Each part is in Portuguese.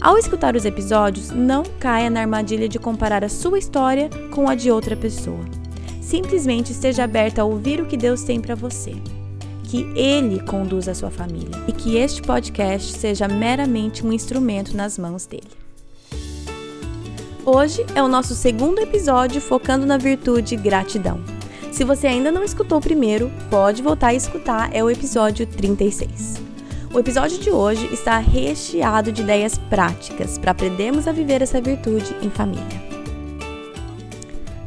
Ao escutar os episódios, não caia na armadilha de comparar a sua história com a de outra pessoa. Simplesmente esteja aberta a ouvir o que Deus tem para você. Que Ele conduza a sua família e que este podcast seja meramente um instrumento nas mãos dele. Hoje é o nosso segundo episódio focando na virtude gratidão. Se você ainda não escutou o primeiro, pode voltar a escutar, é o episódio 36. O episódio de hoje está recheado de ideias práticas para aprendermos a viver essa virtude em família.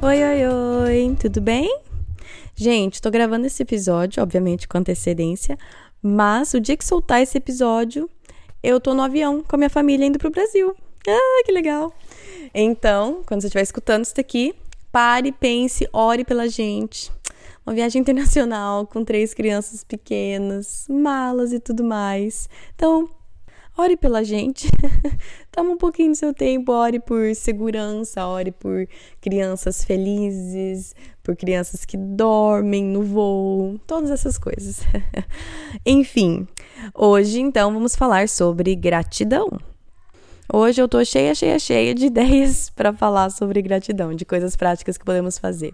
Oi, oi, oi, tudo bem? Gente, estou gravando esse episódio, obviamente com antecedência, mas o dia que soltar esse episódio, eu tô no avião com a minha família indo pro Brasil. Ah, que legal! Então, quando você estiver escutando isso daqui, pare, pense, ore pela gente uma viagem internacional com três crianças pequenas, malas e tudo mais. Então, ore pela gente. Toma um pouquinho do seu tempo, ore por segurança, ore por crianças felizes, por crianças que dormem no voo, todas essas coisas. Enfim, hoje então vamos falar sobre gratidão. Hoje eu tô cheia, cheia, cheia de ideias para falar sobre gratidão, de coisas práticas que podemos fazer.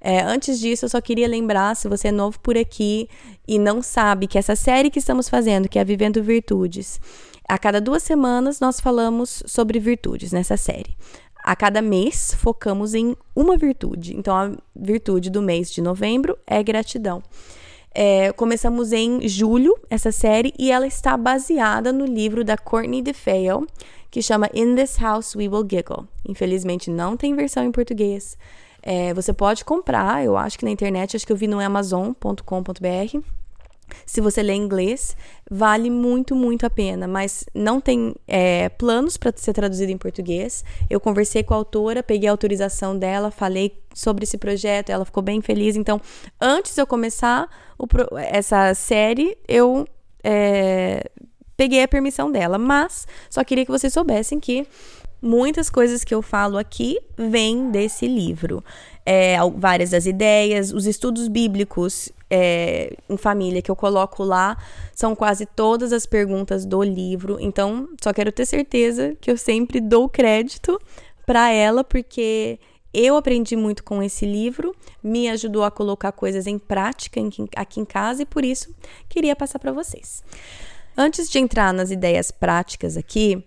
É, antes disso, eu só queria lembrar, se você é novo por aqui e não sabe que essa série que estamos fazendo, que é Vivendo Virtudes, a cada duas semanas nós falamos sobre virtudes nessa série. A cada mês focamos em uma virtude. Então, a virtude do mês de novembro é gratidão. É, começamos em julho essa série e ela está baseada no livro da Courtney DeFeo, que chama In This House We Will Giggle. Infelizmente não tem versão em português. É, você pode comprar, eu acho que na internet, acho que eu vi no amazon.com.br. Se você lê inglês, vale muito, muito a pena, mas não tem é, planos para ser traduzido em português. Eu conversei com a autora, peguei a autorização dela, falei sobre esse projeto, ela ficou bem feliz. Então, antes de eu começar o, essa série, eu é, peguei a permissão dela, mas só queria que vocês soubessem que muitas coisas que eu falo aqui vêm desse livro. É, várias das ideias, os estudos bíblicos é, em família que eu coloco lá são quase todas as perguntas do livro. Então, só quero ter certeza que eu sempre dou crédito para ela, porque eu aprendi muito com esse livro, me ajudou a colocar coisas em prática aqui em casa e por isso queria passar para vocês. Antes de entrar nas ideias práticas aqui,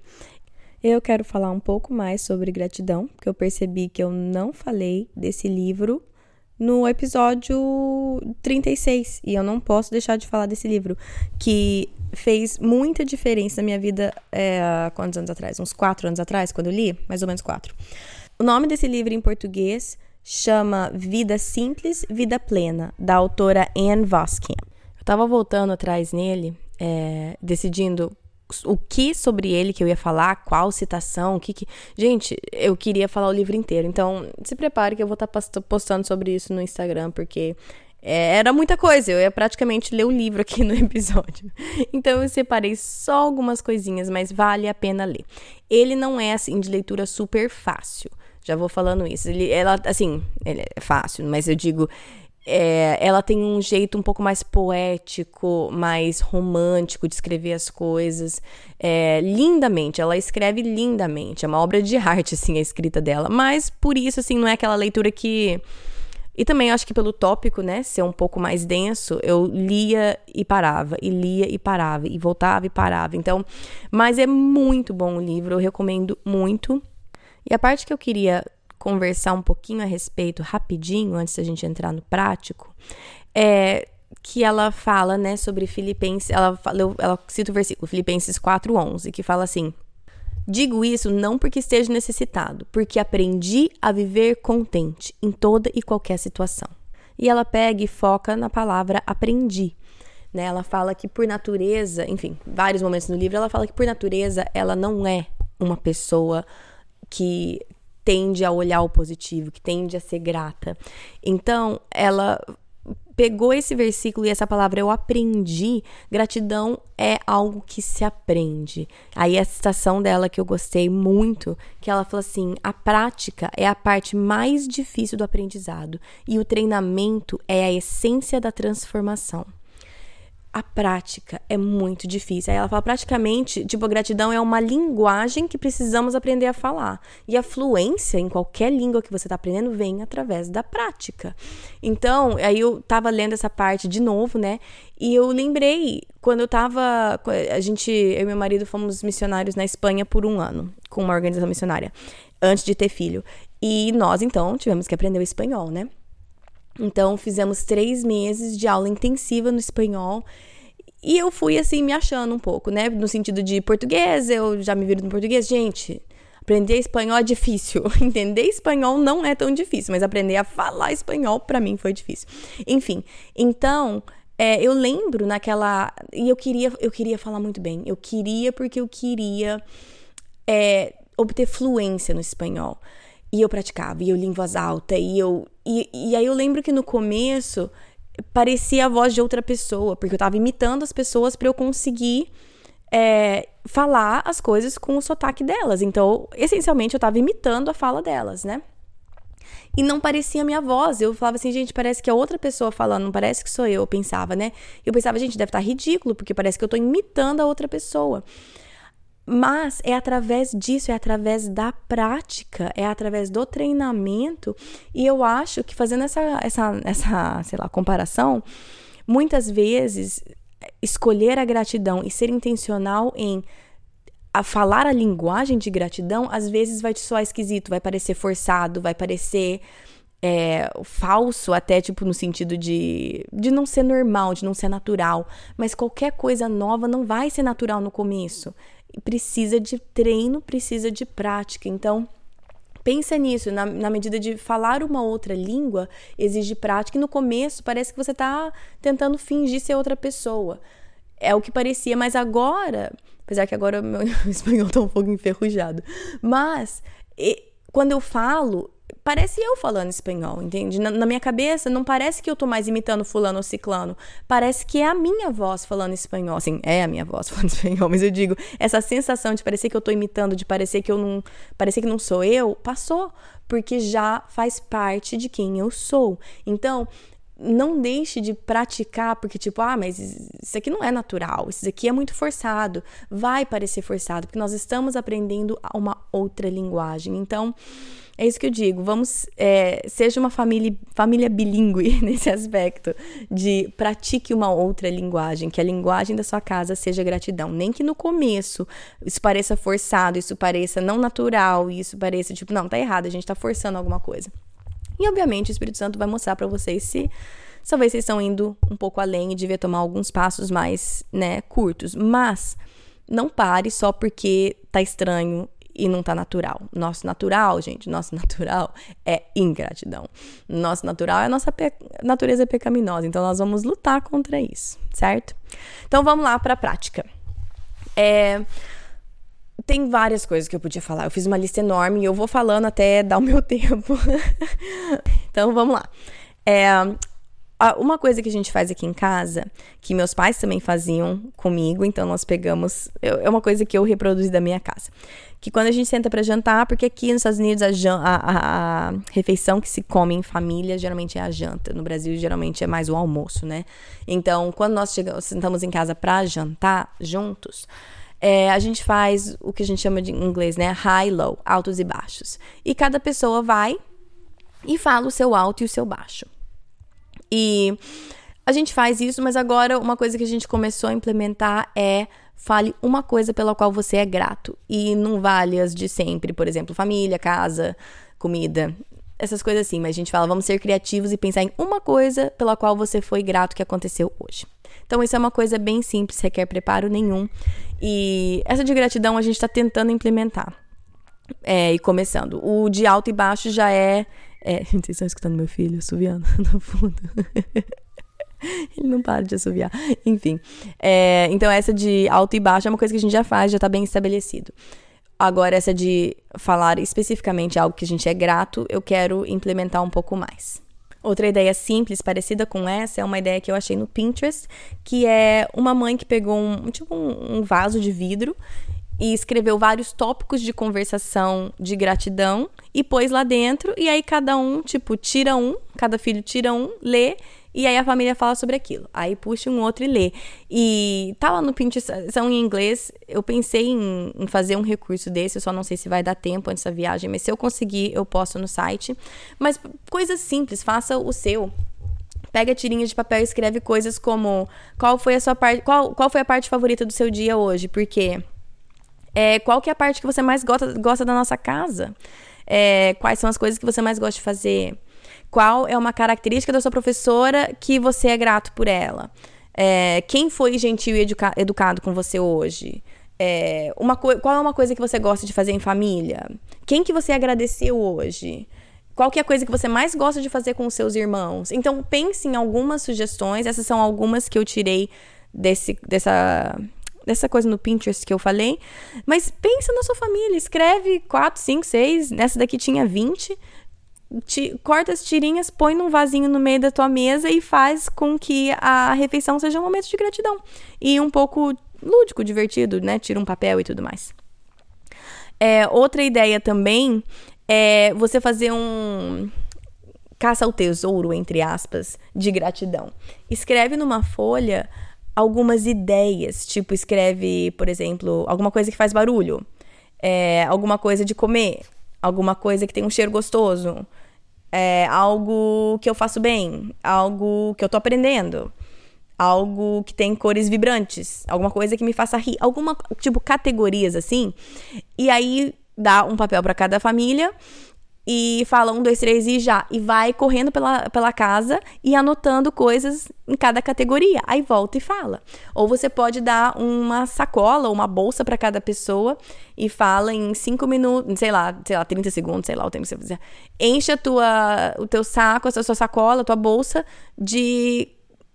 eu quero falar um pouco mais sobre gratidão, porque eu percebi que eu não falei desse livro no episódio 36 e eu não posso deixar de falar desse livro que fez muita diferença na minha vida é, quantos anos atrás? Uns quatro anos atrás, quando eu li, mais ou menos quatro. O nome desse livro em português chama Vida Simples, Vida Plena, da autora Anne Voskin. Eu tava voltando atrás nele é, decidindo o que sobre ele que eu ia falar, qual citação, o que que. Gente, eu queria falar o livro inteiro. Então, se prepare que eu vou estar tá postando sobre isso no Instagram, porque é, era muita coisa. Eu ia praticamente ler o livro aqui no episódio. Então, eu separei só algumas coisinhas, mas vale a pena ler. Ele não é, assim, de leitura super fácil. Já vou falando isso. Ele, ela, assim, ele é fácil, mas eu digo, é, ela tem um jeito um pouco mais poético, mais romântico de escrever as coisas. É, lindamente, ela escreve lindamente. É uma obra de arte, assim, a escrita dela. Mas por isso, assim, não é aquela leitura que. E também acho que pelo tópico, né, ser um pouco mais denso, eu lia e parava, e lia e parava, e voltava e parava. Então, mas é muito bom o livro, eu recomendo muito. E a parte que eu queria conversar um pouquinho a respeito rapidinho, antes da gente entrar no prático, é que ela fala, né, sobre Filipenses, ela, fala, ela cita o versículo Filipenses 4:11, que fala assim: Digo isso não porque esteja necessitado, porque aprendi a viver contente em toda e qualquer situação. E ela pega e foca na palavra aprendi. Né? Ela fala que por natureza, enfim, vários momentos no livro, ela fala que por natureza ela não é uma pessoa que tende a olhar o positivo, que tende a ser grata. Então, ela pegou esse versículo e essa palavra eu aprendi, gratidão é algo que se aprende. Aí a citação dela que eu gostei muito, que ela falou assim: "A prática é a parte mais difícil do aprendizado e o treinamento é a essência da transformação." A prática é muito difícil. Aí ela fala praticamente, tipo, a gratidão é uma linguagem que precisamos aprender a falar. E a fluência em qualquer língua que você está aprendendo vem através da prática. Então, aí eu tava lendo essa parte de novo, né? E eu lembrei quando eu tava. A gente, eu e meu marido fomos missionários na Espanha por um ano, com uma organização missionária, antes de ter filho. E nós, então, tivemos que aprender o espanhol, né? Então, fizemos três meses de aula intensiva no espanhol. E eu fui, assim, me achando um pouco, né? No sentido de português, eu já me viro no português. Gente, aprender espanhol é difícil. Entender espanhol não é tão difícil, mas aprender a falar espanhol, para mim, foi difícil. Enfim, então. É, eu lembro naquela. E eu queria, eu queria falar muito bem. Eu queria porque eu queria é, obter fluência no espanhol. E eu praticava, e eu li em voz alta, e eu. E, e aí eu lembro que no começo parecia a voz de outra pessoa, porque eu tava imitando as pessoas para eu conseguir é, falar as coisas com o sotaque delas. Então, essencialmente, eu tava imitando a fala delas, né? E não parecia a minha voz. Eu falava assim, gente, parece que é outra pessoa falando, não parece que sou eu, eu pensava, né? Eu pensava, gente, deve estar tá ridículo, porque parece que eu tô imitando a outra pessoa. Mas é através disso, é através da prática, é através do treinamento. E eu acho que fazendo essa, essa, essa sei lá, comparação, muitas vezes escolher a gratidão e ser intencional em a falar a linguagem de gratidão, às vezes vai te soar esquisito, vai parecer forçado, vai parecer é, falso, até tipo no sentido de, de não ser normal, de não ser natural. Mas qualquer coisa nova não vai ser natural no começo precisa de treino, precisa de prática. Então, pensa nisso, na, na, medida de falar uma outra língua, exige prática, e no começo parece que você está tentando fingir ser outra pessoa. É o que parecia, mas agora, apesar que agora meu espanhol está um pouco enferrujado, mas e, quando eu falo, parece eu falando espanhol, entende? Na, na, minha cabeça, não parece que eu tô mais imitando fulano ou ciclano. Parece que é a minha voz falando espanhol. Assim, é a minha voz falando espanhol, mas eu digo, essa sensação de parecer que eu tô imitando, de parecer que eu não. parecer que não sou eu, passou. Porque já faz parte de quem eu sou. Então, não deixe de praticar, porque, tipo, ah, mas isso aqui não é natural, isso aqui é muito forçado. Vai parecer forçado, porque nós estamos aprendendo uma outra linguagem. Então, é isso que eu digo. Vamos, é, seja uma família, família bilíngue nesse aspecto, de pratique uma outra linguagem, que a linguagem da sua casa seja gratidão. Nem que no começo isso pareça forçado, isso pareça não natural, isso pareça tipo, não, tá errado, a gente tá forçando alguma coisa. E obviamente o Espírito Santo vai mostrar para vocês se talvez vocês estão indo um pouco além e devia tomar alguns passos mais, né, curtos. Mas não pare só porque tá estranho e não tá natural. Nosso natural, gente, nosso natural é ingratidão. Nosso natural é a nossa pe natureza pecaminosa. Então nós vamos lutar contra isso, certo? Então vamos lá para a prática. É, tem várias coisas que eu podia falar. Eu fiz uma lista enorme e eu vou falando até dar o meu tempo. então vamos lá. É, uma coisa que a gente faz aqui em casa, que meus pais também faziam comigo, então nós pegamos. É uma coisa que eu reproduzi da minha casa. Que quando a gente senta para jantar, porque aqui nos Estados Unidos a, a, a, refeição que se come em família geralmente é a janta. No Brasil, geralmente é mais o almoço, né? Então, quando nós chegamos, sentamos em casa para jantar juntos, é, a gente faz o que a gente chama de em inglês, né? High, low, altos e baixos. E cada pessoa vai e fala o seu alto e o seu baixo. E a gente faz isso, mas agora uma coisa que a gente começou a implementar é fale uma coisa pela qual você é grato. E não vale as de sempre, por exemplo, família, casa, comida, essas coisas assim. Mas a gente fala, vamos ser criativos e pensar em uma coisa pela qual você foi grato que aconteceu hoje. Então, isso é uma coisa bem simples, requer preparo nenhum. E essa de gratidão a gente está tentando implementar. É, e começando. O de alto e baixo já é é, vocês estão escutando meu filho assoviando no fundo. Ele não para de assoviar. Enfim. É, então, essa de alto e baixo é uma coisa que a gente já faz, já tá bem estabelecido. Agora, essa de falar especificamente algo que a gente é grato, eu quero implementar um pouco mais. Outra ideia simples, parecida com essa, é uma ideia que eu achei no Pinterest, que é uma mãe que pegou um, tipo um, um vaso de vidro e escreveu vários tópicos de conversação de gratidão e pôs lá dentro, e aí cada um, tipo, tira um, cada filho tira um, lê e aí a família fala sobre aquilo. Aí puxa um outro e lê. E tá lá no Pinterest, são em inglês. Eu pensei em, em, fazer um recurso desse, eu só não sei se vai dar tempo antes da viagem, mas se eu conseguir, eu posto no site. Mas coisas simples, faça o seu. Pega tirinhas de papel e escreve coisas como qual foi a sua parte, qual, qual foi a parte favorita do seu dia hoje? Porque é, qual que é a parte que você mais gosta, gosta da nossa casa? É, quais são as coisas que você mais gosta de fazer? Qual é uma característica da sua professora que você é grato por ela? É, quem foi gentil e educa educado com você hoje? É, uma qual é uma coisa que você gosta de fazer em família? Quem que você agradeceu hoje? Qual que é a coisa que você mais gosta de fazer com os seus irmãos? Então pense em algumas sugestões. Essas são algumas que eu tirei desse, dessa dessa coisa no Pinterest que eu falei. Mas pensa na sua família, escreve 4, 5, 6. Nessa daqui tinha 20 corta as tirinhas, põe num vasinho no meio da tua mesa e faz com que a refeição seja um momento de gratidão. E um pouco lúdico, divertido, né? Tira um papel e tudo mais. É, outra ideia também é você fazer um caça ao tesouro, entre aspas, de gratidão. Escreve numa folha algumas ideias, tipo escreve, por exemplo, alguma coisa que faz barulho, é, alguma coisa de comer, alguma coisa que tem um cheiro gostoso, é, algo que eu faço bem, algo que eu tô aprendendo, algo que tem cores vibrantes, alguma coisa que me faça rir, alguma tipo categorias assim. E aí dá um papel para cada família e fala um, dois, três e já. E vai correndo pela, pela casa e anotando coisas em cada categoria. Aí volta e fala. Ou você pode dar uma sacola, uma bolsa para cada pessoa e fala em cinco minutos, sei lá, sei lá, 30 segundos, sei lá o tempo que você fizer. Enche a tua, o teu saco, a sua sacola, a tua bolsa de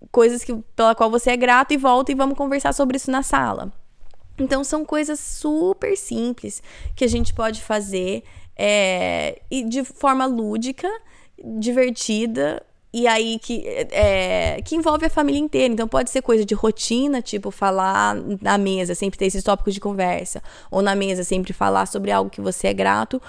coisas que, pela qual você é grato e volta e vamos conversar sobre isso na sala. Então são coisas super simples que a gente pode fazer é, e de forma lúdica, divertida, e aí que, é, que envolve a família inteira. Então pode ser coisa de rotina, tipo falar na mesa, sempre ter esses tópicos de conversa, ou na mesa sempre falar sobre algo que você é grato.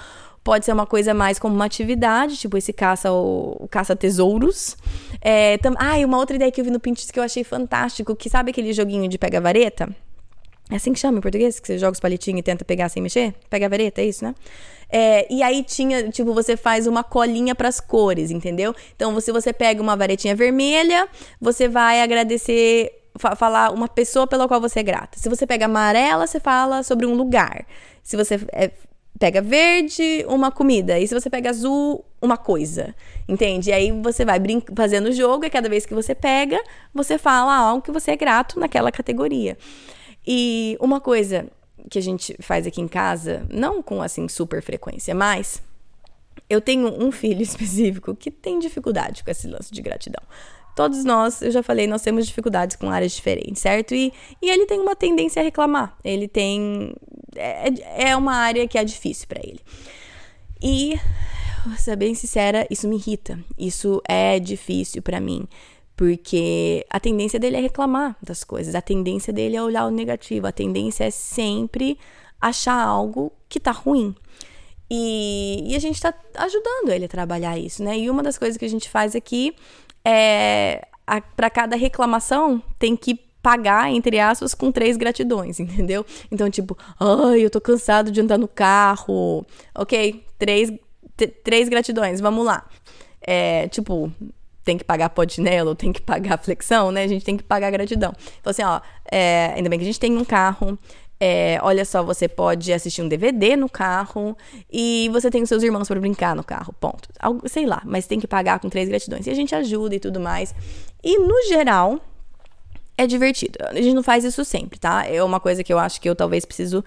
Pode ser uma coisa mais como uma atividade, tipo esse caça o caça tesouros. É, tam, ah, e uma outra ideia que eu vi no Pinterest que eu achei fantástico, que sabe aquele joguinho de pega vareta? É assim que chama em português? Que você joga os palitinhos e tenta pegar sem mexer? Pega vareta, é isso, né? É, e aí tinha, tipo, você faz uma colinha para as cores, entendeu? Então, se você pega uma varetinha vermelha, você vai agradecer, fa falar uma pessoa pela qual você é grata. Se você pega amarela, você fala sobre um lugar. Se você é, pega verde, uma comida. E se você pega azul, uma coisa. Entende? E aí você vai fazendo o jogo e cada vez que você pega, você fala algo que você é grato naquela categoria. E uma coisa que a gente faz aqui em casa, não com assim super frequência, mas eu tenho um filho específico que tem dificuldade com esse lance de gratidão. Todos nós, eu já falei, nós temos dificuldades com áreas diferentes, certo? E, e ele tem uma tendência a reclamar. Ele tem. É, é uma área que é difícil para ele. E, vou ser bem sincera, isso me irrita. Isso é difícil para mim. Porque a tendência dele é reclamar das coisas, a tendência dele é olhar o negativo, a tendência é sempre achar algo que tá ruim. E, e a gente tá ajudando ele a trabalhar isso, né? E uma das coisas que a gente faz aqui é para cada reclamação tem que pagar, entre aspas, com três gratidões, entendeu? Então, tipo, ai, eu tô cansado de andar no carro. Ok, três, três gratidões, vamos lá. É, tipo, tem que pagar chinelo, tem que pagar flexão, né? A gente tem que pagar gratidão. Então, assim, ó, é, ainda bem que a gente tem um carro. É, olha só, você pode assistir um DVD no carro e você tem os seus irmãos para brincar no carro, ponto. Algo, sei lá, mas tem que pagar com três gratidões. E a gente ajuda e tudo mais. E no geral, é divertido. A gente não faz isso sempre, tá? É uma coisa que eu acho que eu talvez preciso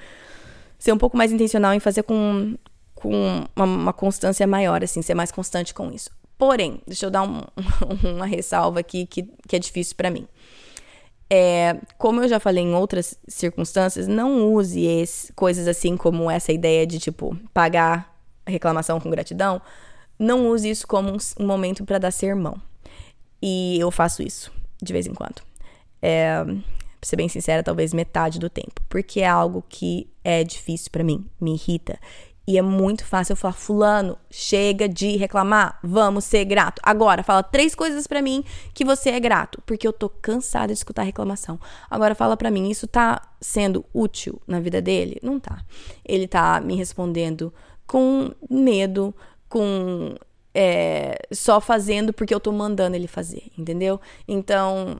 ser um pouco mais intencional em fazer com, com uma, uma constância maior, assim, ser mais constante com isso. Porém, deixa eu dar um, uma ressalva aqui que, que é difícil para mim. É, como eu já falei em outras circunstâncias, não use esse, coisas assim como essa ideia de, tipo, pagar reclamação com gratidão. Não use isso como um, um momento para dar sermão. E eu faço isso de vez em quando. É, pra ser bem sincera, talvez metade do tempo. Porque é algo que é difícil para mim, me irrita. E é muito fácil eu falar, fulano, chega de reclamar, vamos ser grato. Agora, fala três coisas para mim que você é grato, porque eu tô cansada de escutar reclamação. Agora fala para mim, isso tá sendo útil na vida dele? Não tá. Ele tá me respondendo com medo, com é, só fazendo porque eu tô mandando ele fazer, entendeu? Então,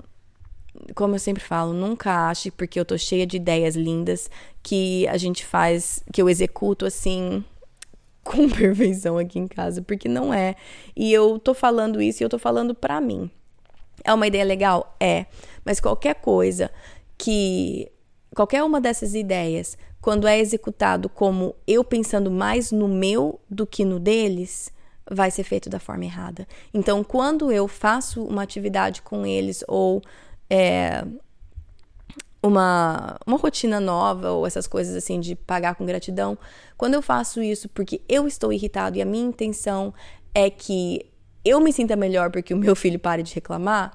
como eu sempre falo, nunca ache porque eu tô cheia de ideias lindas que a gente faz, que eu executo assim com perfeição aqui em casa, porque não é. E eu tô falando isso e eu tô falando pra mim. É uma ideia legal? É. Mas qualquer coisa que. Qualquer uma dessas ideias, quando é executado como eu pensando mais no meu do que no deles, vai ser feito da forma errada. Então, quando eu faço uma atividade com eles ou é, uma, uma rotina nova ou essas coisas assim de pagar com gratidão, quando eu faço isso porque eu estou irritado e a minha intenção é que eu me sinta melhor porque o meu filho pare de reclamar,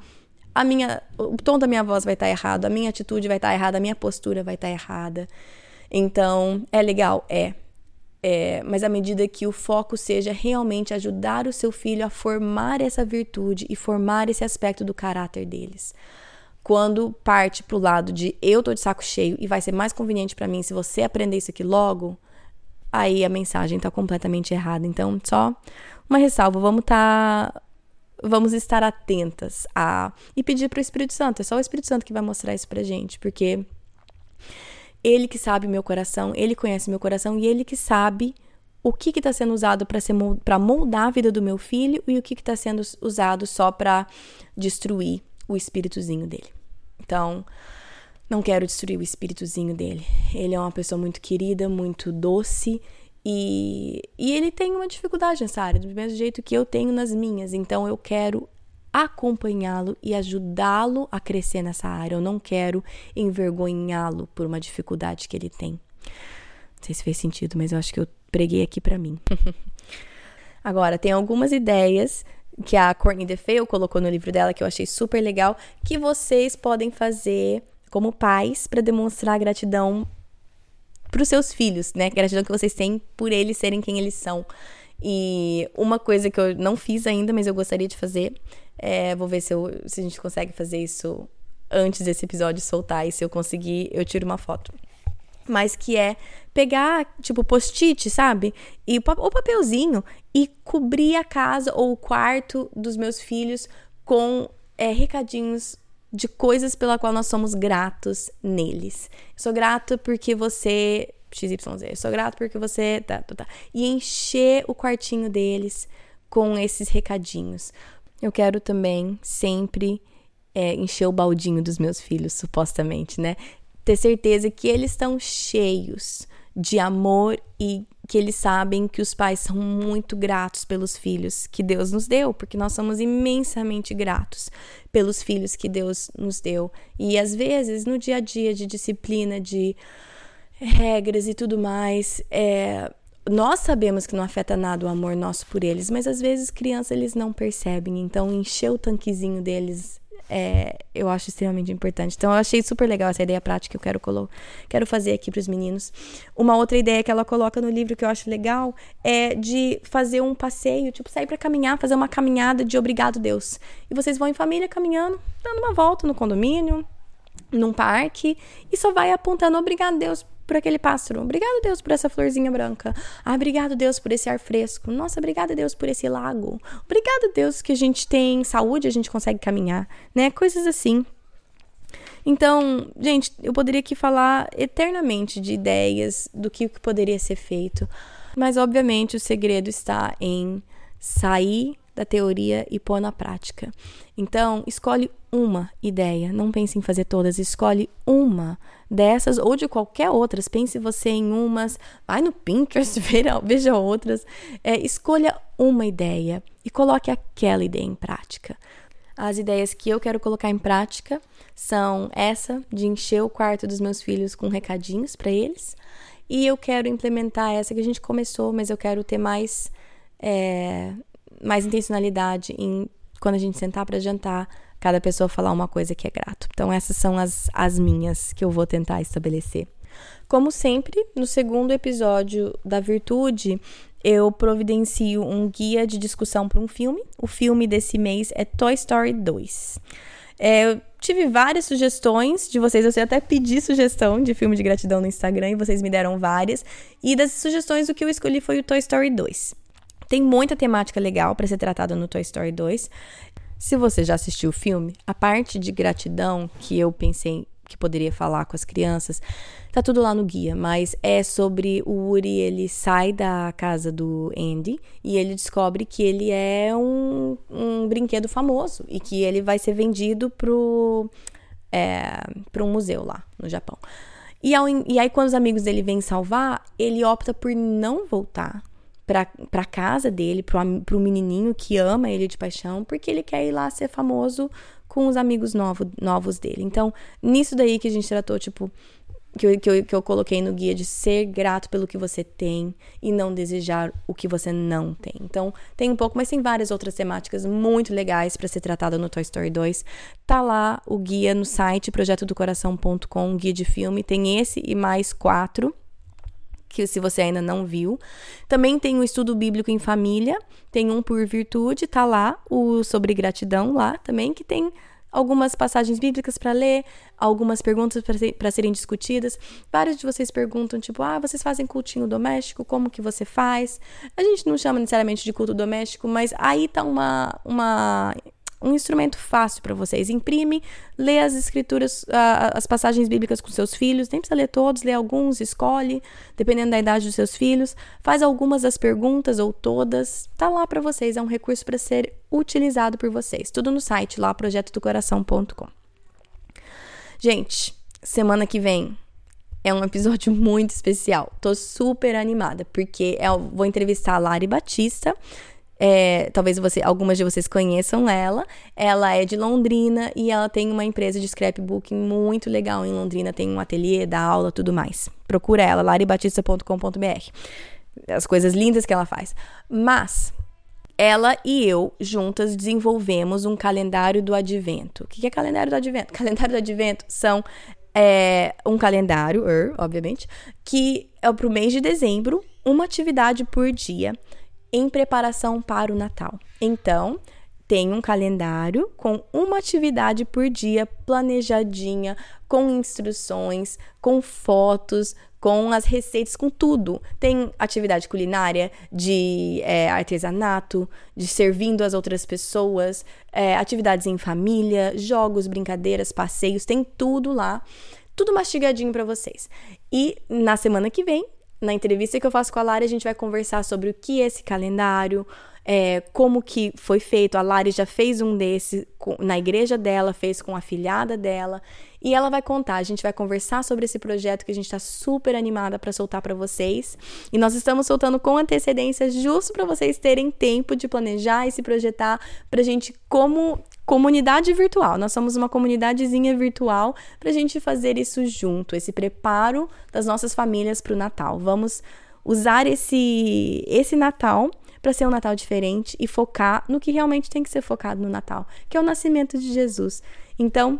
a minha, o tom da minha voz vai estar errado, a minha atitude vai estar errada, a minha postura vai estar errada. Então, é legal, é. É, mas à medida que o foco seja realmente ajudar o seu filho a formar essa virtude e formar esse aspecto do caráter deles quando parte pro lado de eu tô de saco cheio e vai ser mais conveniente para mim se você aprender isso aqui logo, aí a mensagem tá completamente errada. Então, só uma ressalva, vamos tá vamos estar atentas a e pedir para o Espírito Santo. É só o Espírito Santo que vai mostrar isso pra gente, porque ele que sabe meu coração, ele conhece meu coração e ele que sabe o que está sendo usado para moldar a vida do meu filho e o que está sendo usado só para destruir o espíritozinho dele. Então, não quero destruir o espíritozinho dele. Ele é uma pessoa muito querida, muito doce e, e ele tem uma dificuldade nessa área, do mesmo jeito que eu tenho nas minhas. Então, eu quero acompanhá-lo e ajudá-lo a crescer nessa área. Eu não quero envergonhá-lo por uma dificuldade que ele tem. Não sei se fez sentido, mas eu acho que eu preguei aqui para mim. Agora, tem algumas ideias que a Courtney DeFeo colocou no livro dela, que eu achei super legal, que vocês podem fazer como pais para demonstrar gratidão para os seus filhos, né? Gratidão que vocês têm por eles serem quem eles são. E uma coisa que eu não fiz ainda, mas eu gostaria de fazer, é, vou ver se, eu, se a gente consegue fazer isso antes desse episódio soltar. E se eu conseguir, eu tiro uma foto mas que é pegar, tipo, post-it, sabe? E o papelzinho e cobrir a casa ou o quarto dos meus filhos com é, recadinhos de coisas pela qual nós somos gratos neles. Eu sou grato porque você XYZ. Eu sou grato porque você tá, tá, tá. E encher o quartinho deles com esses recadinhos. Eu quero também sempre é, encher o baldinho dos meus filhos, supostamente, né? Ter certeza que eles estão cheios de amor e que eles sabem que os pais são muito gratos pelos filhos que Deus nos deu, porque nós somos imensamente gratos pelos filhos que Deus nos deu. E às vezes, no dia a dia de disciplina, de regras e tudo mais, é, nós sabemos que não afeta nada o amor nosso por eles, mas às vezes crianças eles não percebem. Então, encher o tanquezinho deles é, eu acho extremamente importante. Então, eu achei super legal essa ideia prática que eu quero, colo quero fazer aqui para os meninos. Uma outra ideia que ela coloca no livro que eu acho legal é de fazer um passeio, tipo, sair para caminhar, fazer uma caminhada de obrigado, Deus. E vocês vão em família caminhando, dando uma volta no condomínio, num parque, e só vai apontando obrigado, Deus, por aquele pássaro. Obrigado, Deus, por essa florzinha branca. Ah, obrigado, Deus, por esse ar fresco. Nossa, obrigado, Deus, por esse lago. Obrigado, Deus, que a gente tem saúde, a gente consegue caminhar, né? Coisas assim. Então, gente, eu poderia aqui falar eternamente de ideias do que poderia ser feito, mas obviamente o segredo está em sair da teoria e pôr na prática. Então, escolhe uma ideia, não pense em fazer todas, escolhe uma dessas ou de qualquer outras. Pense você em umas, vai no Pinterest, veja outras. É, escolha uma ideia e coloque aquela ideia em prática. As ideias que eu quero colocar em prática são essa de encher o quarto dos meus filhos com recadinhos para eles. E eu quero implementar essa que a gente começou, mas eu quero ter mais, é, mais intencionalidade em quando a gente sentar para jantar, cada pessoa falar uma coisa que é grato. Então, essas são as, as minhas que eu vou tentar estabelecer. Como sempre, no segundo episódio da Virtude, eu providencio um guia de discussão para um filme. O filme desse mês é Toy Story 2. É, eu tive várias sugestões de vocês, eu até pedi sugestão de filme de gratidão no Instagram e vocês me deram várias. E das sugestões, o que eu escolhi foi o Toy Story 2. Tem muita temática legal para ser tratada no Toy Story 2. Se você já assistiu o filme, a parte de gratidão que eu pensei que poderia falar com as crianças, tá tudo lá no guia, mas é sobre o Woody, ele sai da casa do Andy e ele descobre que ele é um, um brinquedo famoso e que ele vai ser vendido pro, é, pro um museu lá no Japão. E, ao, e aí, quando os amigos dele vêm salvar, ele opta por não voltar para casa dele, pro, pro menininho que ama ele de paixão, porque ele quer ir lá ser famoso com os amigos novo, novos dele. Então, nisso daí que a gente tratou, tipo, que eu, que, eu, que eu coloquei no guia de ser grato pelo que você tem e não desejar o que você não tem. Então, tem um pouco, mas tem várias outras temáticas muito legais para ser tratada no Toy Story 2. Tá lá o guia no site projetodocoração.com, guia de filme. Tem esse e mais quatro que se você ainda não viu. Também tem o estudo bíblico em família, tem um por virtude, tá lá, o sobre gratidão lá também, que tem algumas passagens bíblicas para ler, algumas perguntas para serem discutidas. Vários de vocês perguntam, tipo, ah, vocês fazem cultinho doméstico? Como que você faz? A gente não chama necessariamente de culto doméstico, mas aí tá uma, uma um instrumento fácil para vocês. Imprime, lê as escrituras, as passagens bíblicas com seus filhos. Nem precisa ler todos, lê alguns, escolhe, dependendo da idade dos seus filhos. Faz algumas das perguntas ou todas. Tá lá para vocês, é um recurso para ser utilizado por vocês. Tudo no site lá, projetodocoração.com. Gente, semana que vem é um episódio muito especial. Tô super animada, porque eu vou entrevistar a Lari Batista, é, talvez você, algumas de vocês conheçam ela. Ela é de Londrina e ela tem uma empresa de scrapbooking muito legal em Londrina. Tem um ateliê, dá aula, tudo mais. Procura ela, laribatista.com.br. As coisas lindas que ela faz. Mas ela e eu juntas desenvolvemos um calendário do advento. O que é calendário do advento? Calendário do advento são é, um calendário, er, obviamente, que é para o mês de dezembro, uma atividade por dia em preparação para o Natal. Então, tem um calendário com uma atividade por dia planejadinha, com instruções, com fotos, com as receitas, com tudo. Tem atividade culinária, de é, artesanato, de servindo as outras pessoas, é, atividades em família, jogos, brincadeiras, passeios, tem tudo lá. Tudo mastigadinho para vocês. E na semana que vem na entrevista que eu faço com a Lari, a gente vai conversar sobre o que é esse calendário, é, como que foi feito. A Lari já fez um desse na igreja dela, fez com a filhada dela. E ela vai contar, a gente vai conversar sobre esse projeto que a gente está super animada para soltar para vocês. E nós estamos soltando com antecedência, justo para vocês terem tempo de planejar e se projetar para a gente como comunidade virtual. Nós somos uma comunidadezinha virtual para a gente fazer isso junto, esse preparo das nossas famílias para o Natal. Vamos usar esse esse Natal para ser um Natal diferente e focar no que realmente tem que ser focado no Natal, que é o nascimento de Jesus. Então,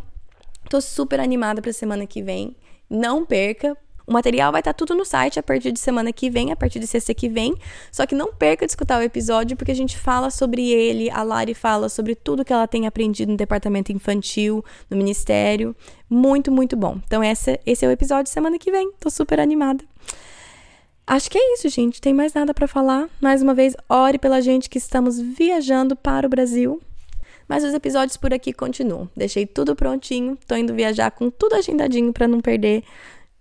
tô super animada para a semana que vem. Não perca, o material vai estar tá tudo no site a partir de semana que vem, a partir de sexta que vem. Só que não perca de escutar o episódio, porque a gente fala sobre ele, a Lari fala sobre tudo que ela tem aprendido no departamento infantil, no ministério. Muito, muito bom. Então, essa, esse é o episódio semana que vem. Tô super animada. Acho que é isso, gente. Tem mais nada para falar. Mais uma vez, ore pela gente que estamos viajando para o Brasil. Mas os episódios por aqui continuam. Deixei tudo prontinho. Tô indo viajar com tudo agendadinho para não perder